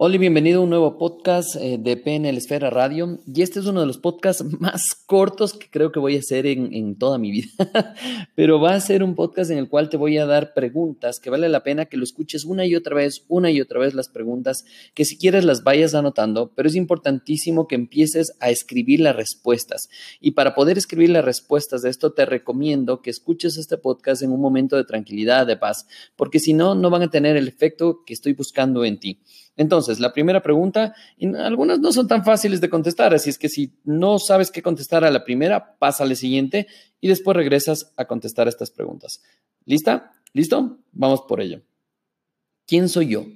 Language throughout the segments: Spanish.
Hola y bienvenido a un nuevo podcast eh, de PNL Esfera Radio. Y este es uno de los podcasts más cortos que creo que voy a hacer en, en, toda mi vida. Pero va a ser un podcast en el cual te voy a dar preguntas que vale la pena que lo escuches una y otra vez, una y otra vez las preguntas, que si quieres las vayas anotando, pero es importantísimo que empieces a escribir las respuestas. Y para poder escribir las respuestas de esto, te recomiendo que escuches este podcast en un momento de tranquilidad, de paz, porque si no, no van a tener el efecto que estoy buscando en ti. Entonces, la primera pregunta, y algunas no son tan fáciles de contestar, así es que si no sabes qué contestar a la primera, pasa a la siguiente y después regresas a contestar estas preguntas. ¿Lista? ¿Listo? Vamos por ello. ¿Quién soy yo?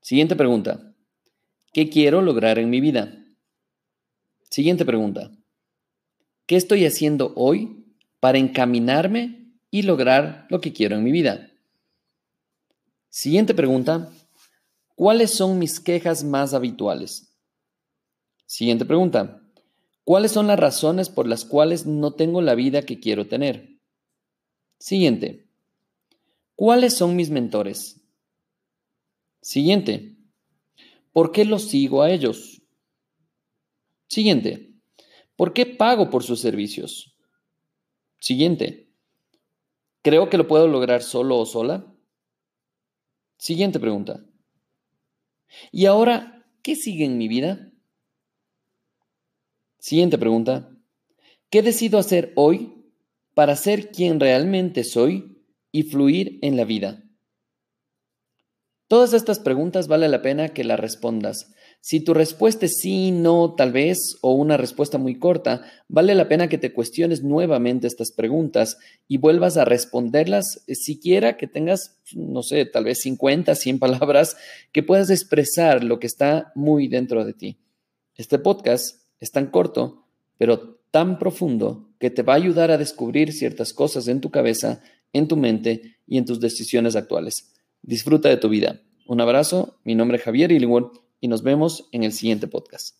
Siguiente pregunta. ¿Qué quiero lograr en mi vida? Siguiente pregunta. ¿Qué estoy haciendo hoy para encaminarme y lograr lo que quiero en mi vida? Siguiente pregunta. ¿Cuáles son mis quejas más habituales? Siguiente pregunta. ¿Cuáles son las razones por las cuales no tengo la vida que quiero tener? Siguiente. ¿Cuáles son mis mentores? Siguiente. ¿Por qué los sigo a ellos? Siguiente. ¿Por qué pago por sus servicios? Siguiente. ¿Creo que lo puedo lograr solo o sola? Siguiente pregunta. ¿Y ahora qué sigue en mi vida? Siguiente pregunta. ¿Qué decido hacer hoy para ser quien realmente soy y fluir en la vida? Todas estas preguntas vale la pena que las respondas si tu respuesta es sí, no, tal vez, o una respuesta muy corta, vale la pena que te cuestiones nuevamente estas preguntas y vuelvas a responderlas, eh, siquiera que tengas, no sé, tal vez 50, 100 palabras, que puedas expresar lo que está muy dentro de ti. Este podcast es tan corto, pero tan profundo que te va a ayudar a descubrir ciertas cosas en tu cabeza, en tu mente y en tus decisiones actuales. Disfruta de tu vida. Un abrazo, mi nombre es Javier Illingworth y nos vemos en el siguiente podcast.